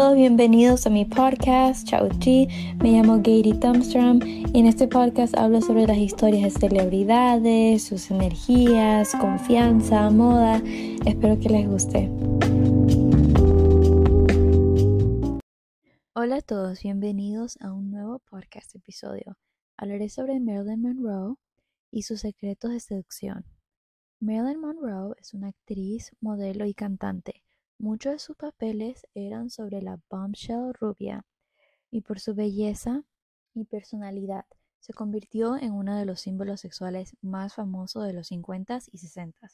todos, bienvenidos a mi podcast, Chao Chi. Me llamo Gary Thumbstrom y en este podcast hablo sobre las historias de celebridades, sus energías, confianza, moda. Espero que les guste. Hola a todos, bienvenidos a un nuevo podcast episodio. Hablaré sobre Marilyn Monroe y sus secretos de seducción. Marilyn Monroe es una actriz, modelo y cantante Muchos de sus papeles eran sobre la bombshell rubia, y por su belleza y personalidad se convirtió en uno de los símbolos sexuales más famosos de los 50 y 60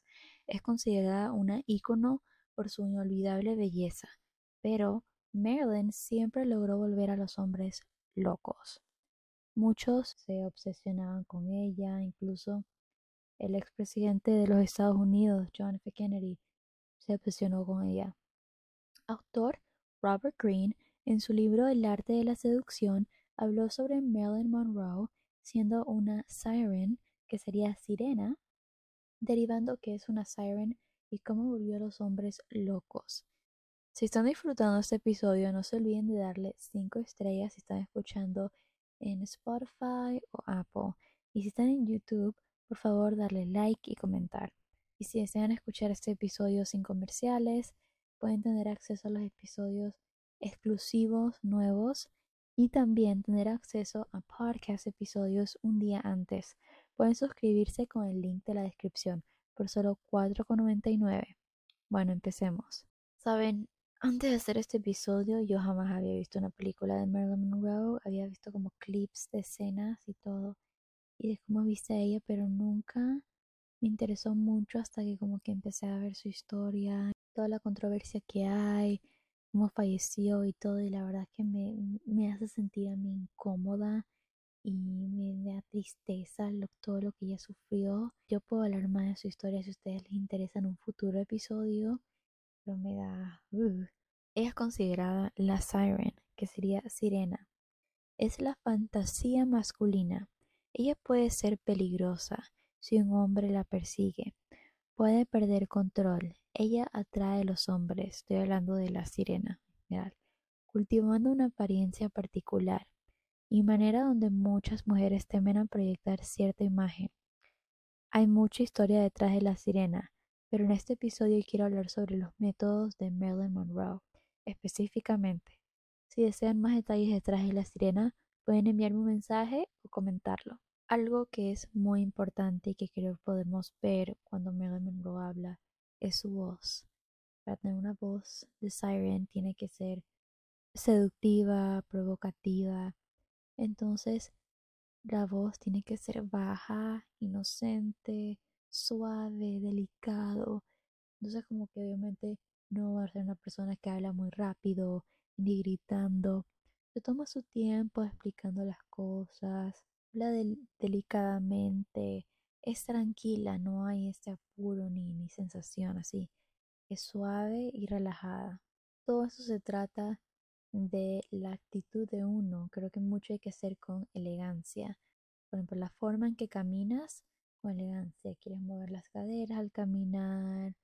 Es considerada una ícono por su inolvidable belleza, pero Marilyn siempre logró volver a los hombres locos. Muchos se obsesionaban con ella, incluso el expresidente de los Estados Unidos, John F. Kennedy, se obsesionó con ella. Autor Robert Greene, en su libro El arte de la seducción, habló sobre Marilyn Monroe siendo una siren, que sería sirena, derivando que es una siren y cómo volvió a los hombres locos. Si están disfrutando este episodio, no se olviden de darle 5 estrellas si están escuchando en Spotify o Apple. Y si están en YouTube, por favor darle like y comentar. Y si desean escuchar este episodio sin comerciales, pueden tener acceso a los episodios exclusivos nuevos y también tener acceso a podcast episodios un día antes. Pueden suscribirse con el link de la descripción por solo $4,99. Bueno, empecemos. Saben, antes de hacer este episodio yo jamás había visto una película de Marilyn Monroe, había visto como clips de escenas y todo y de cómo viste a ella, pero nunca me interesó mucho hasta que como que empecé a ver su historia, toda la controversia que hay, cómo falleció y todo, y la verdad que me, me hace sentir a mí incómoda y me da tristeza todo lo que ella sufrió. Yo puedo hablar más de su historia si a ustedes les interesa en un futuro episodio, pero me da... Ella es considerada la siren, que sería sirena. Es la fantasía masculina. Ella puede ser peligrosa si un hombre la persigue. Puede perder control. Ella atrae a los hombres. Estoy hablando de la sirena. cultivando una apariencia particular y manera donde muchas mujeres temen a proyectar cierta imagen. Hay mucha historia detrás de la sirena, pero en este episodio quiero hablar sobre los métodos de Marilyn Monroe, específicamente. Si desean más detalles detrás de la sirena, pueden enviarme un mensaje o comentarlo. Algo que es muy importante y que creo podemos ver cuando Marilyn Monroe habla es su voz. Para tener una voz de siren tiene que ser seductiva, provocativa. Entonces, la voz tiene que ser baja, inocente, suave, delicado. Entonces, como que obviamente no va a ser una persona que habla muy rápido ni gritando. Se toma su tiempo explicando las cosas, habla delicadamente, es tranquila, no hay este apuro ni, ni sensación así, es suave y relajada. Todo eso se trata de la actitud de uno, creo que mucho hay que hacer con elegancia. Por ejemplo, la forma en que caminas con elegancia, quieres mover las caderas al caminar,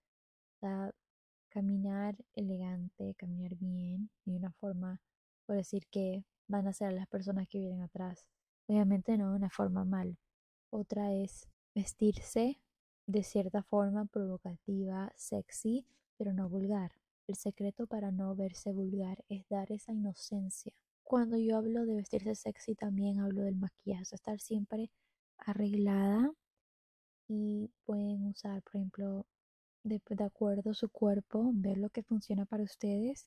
caminar elegante, caminar bien, y una forma, por decir que van a ser las personas que vienen atrás Obviamente no de una forma mal. Otra es vestirse de cierta forma provocativa, sexy, pero no vulgar. El secreto para no verse vulgar es dar esa inocencia. Cuando yo hablo de vestirse sexy también hablo del maquillaje, estar siempre arreglada y pueden usar, por ejemplo, de, de acuerdo a su cuerpo, ver lo que funciona para ustedes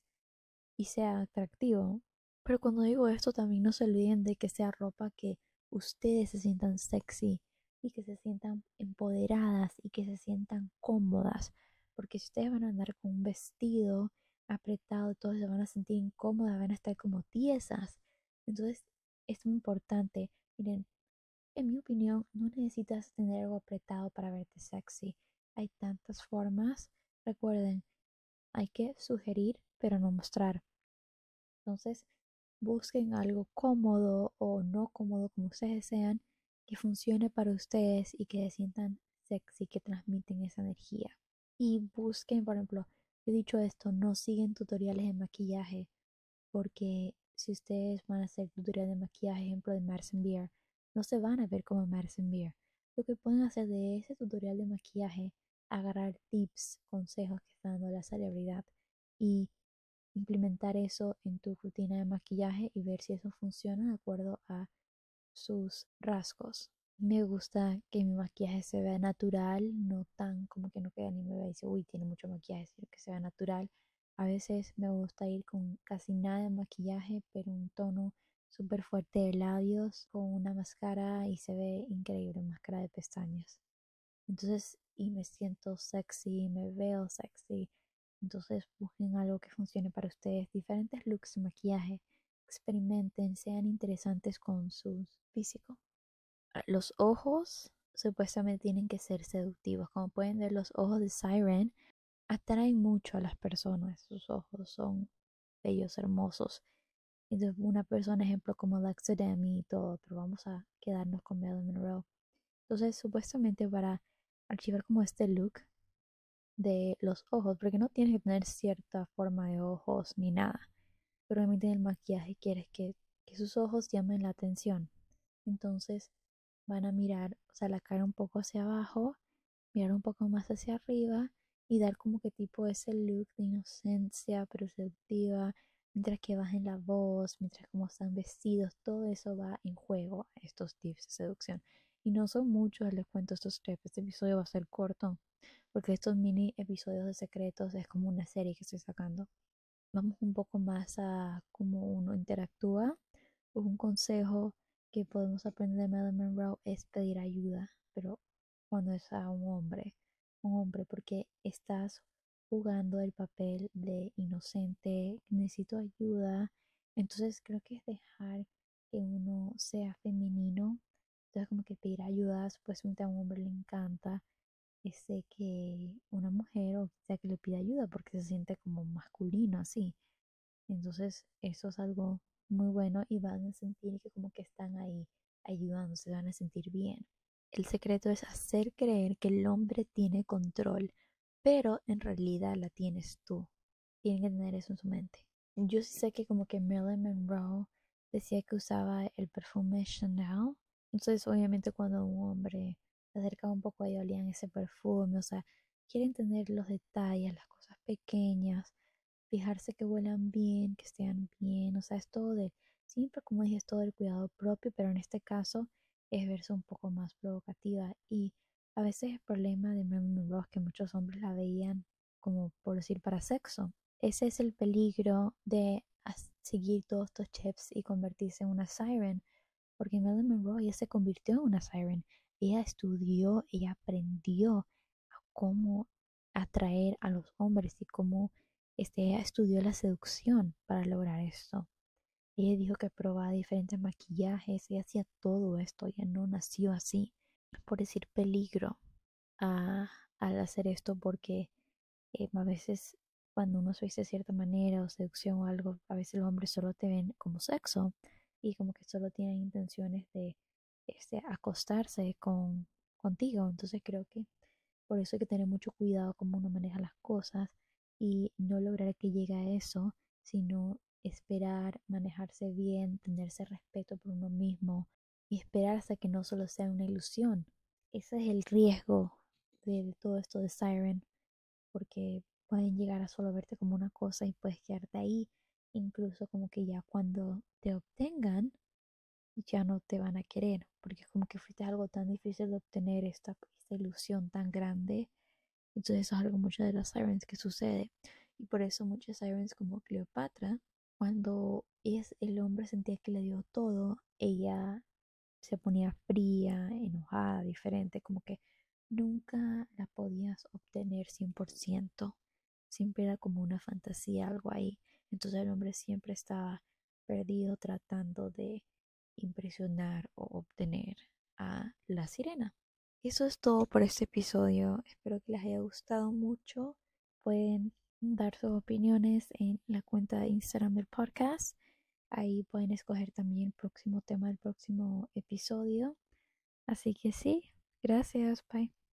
y sea atractivo. Pero cuando digo esto, también no se olviden de que sea ropa que ustedes se sientan sexy y que se sientan empoderadas y que se sientan cómodas. Porque si ustedes van a andar con un vestido apretado, todos se van a sentir incómodas, van a estar como tiesas. Entonces es muy importante. Miren, en mi opinión, no necesitas tener algo apretado para verte sexy. Hay tantas formas. Recuerden, hay que sugerir, pero no mostrar. Entonces, busquen algo cómodo o no cómodo como ustedes desean que funcione para ustedes y que se sientan sexy, que transmiten esa energía. Y busquen, por ejemplo, he dicho esto, no siguen tutoriales de maquillaje porque si ustedes van a hacer tutorial de maquillaje, ejemplo de Madison Beer, no se van a ver como Madison Beer. Lo que pueden hacer de ese tutorial de maquillaje, agarrar tips, consejos que está dando la celebridad y implementar eso en tu rutina de maquillaje y ver si eso funciona de acuerdo a sus rasgos. Me gusta que mi maquillaje se vea natural, no tan como que no queda ni me vea y dice, uy, tiene mucho maquillaje, sino que se vea natural. A veces me gusta ir con casi nada de maquillaje, pero un tono súper fuerte de labios, con una máscara y se ve increíble, máscara de pestañas. Entonces, y me siento sexy, me veo sexy. Entonces, busquen algo que funcione para ustedes, diferentes looks maquillaje, experimenten, sean interesantes con su físico. Ah, los ojos supuestamente tienen que ser seductivos. Como pueden ver, los ojos de Siren atraen mucho a las personas. Sus ojos son bellos, hermosos. Entonces, una persona, ejemplo, como Alexa Demi y todo, pero vamos a quedarnos con Marilyn Monroe. Entonces, supuestamente para archivar como este look de los ojos, porque no tienes que tener cierta forma de ojos ni nada, pero obviamente en el maquillaje quieres que, que sus ojos llamen la atención. Entonces, van a mirar, o sea, la cara un poco hacia abajo, mirar un poco más hacia arriba y dar como que tipo ese look de inocencia, pero seductiva, mientras que bajen la voz, mientras como están vestidos, todo eso va en juego estos tips de seducción. Y no son muchos, les cuento estos tips, este episodio va a ser corto, porque estos mini episodios de secretos es como una serie que estoy sacando. Vamos un poco más a cómo uno interactúa, un consejo que podemos aprender de Marilyn Monroe es pedir ayuda, pero cuando es a un hombre, un hombre, porque estás jugando el papel de inocente, necesito ayuda, entonces creo que es dejar que uno sea femenino, entonces como que pedir ayuda, supuestamente a un hombre le encanta ese que una mujer o sea que le pida ayuda porque se siente como masculino así. Entonces eso es algo muy bueno y van a sentir que como que están ahí ayudando, se van a sentir bien. El secreto es hacer creer que el hombre tiene control, pero en realidad la tienes tú. Tienen que tener eso en su mente. Yo sí sé que como que Marilyn Monroe decía que usaba el perfume Chanel. Entonces obviamente cuando un hombre se acercaba un poco ella olían ese perfume, o sea, quieren tener los detalles, las cosas pequeñas, fijarse que huelan bien, que estén bien, o sea, es todo de, siempre como dije, es todo el cuidado propio, pero en este caso es verse un poco más provocativa y a veces el problema de Marilyn Monroe es que muchos hombres la veían como por decir para sexo. Ese es el peligro de seguir todos estos chips y convertirse en una siren, porque Marilyn Monroe ya se convirtió en una siren. Ella estudió, ella aprendió a cómo atraer a los hombres y cómo este, estudió la seducción para lograr esto. Ella dijo que probaba diferentes maquillajes, y hacía todo esto, ella no nació así, por decir peligro al hacer esto, porque eh, a veces cuando uno se dice de cierta manera o seducción o algo, a veces los hombres solo te ven como sexo y como que solo tienen intenciones de este, acostarse con, contigo. Entonces creo que por eso hay que tener mucho cuidado cómo uno maneja las cosas y no lograr que llegue a eso, sino esperar, manejarse bien, tenerse respeto por uno mismo y esperar hasta que no solo sea una ilusión. Ese es el riesgo de, todo esto de Siren, porque pueden llegar a solo verte como una cosa y puedes quedarte ahí, incluso como que ya cuando te obtengan, ya no te van a querer, porque como que fuiste algo tan difícil de obtener esta, esta ilusión tan grande entonces eso es algo mucho de las sirens que sucede. Y por eso muchas sirens como Cleopatra, cuando es, el hombre sentía que le dio todo, ella se ponía fría, enojada, diferente, como que nunca la podías obtener 100%. Siempre era como una fantasía, algo ahí. Entonces el hombre siempre estaba perdido tratando de impresionar o obtener a la sirena. Eso es todo por este episodio. Espero que les haya gustado mucho. Pueden dar sus opiniones en la cuenta de Instagram del podcast. Ahí pueden escoger también el próximo tema del próximo episodio. Así que sí, gracias, bye.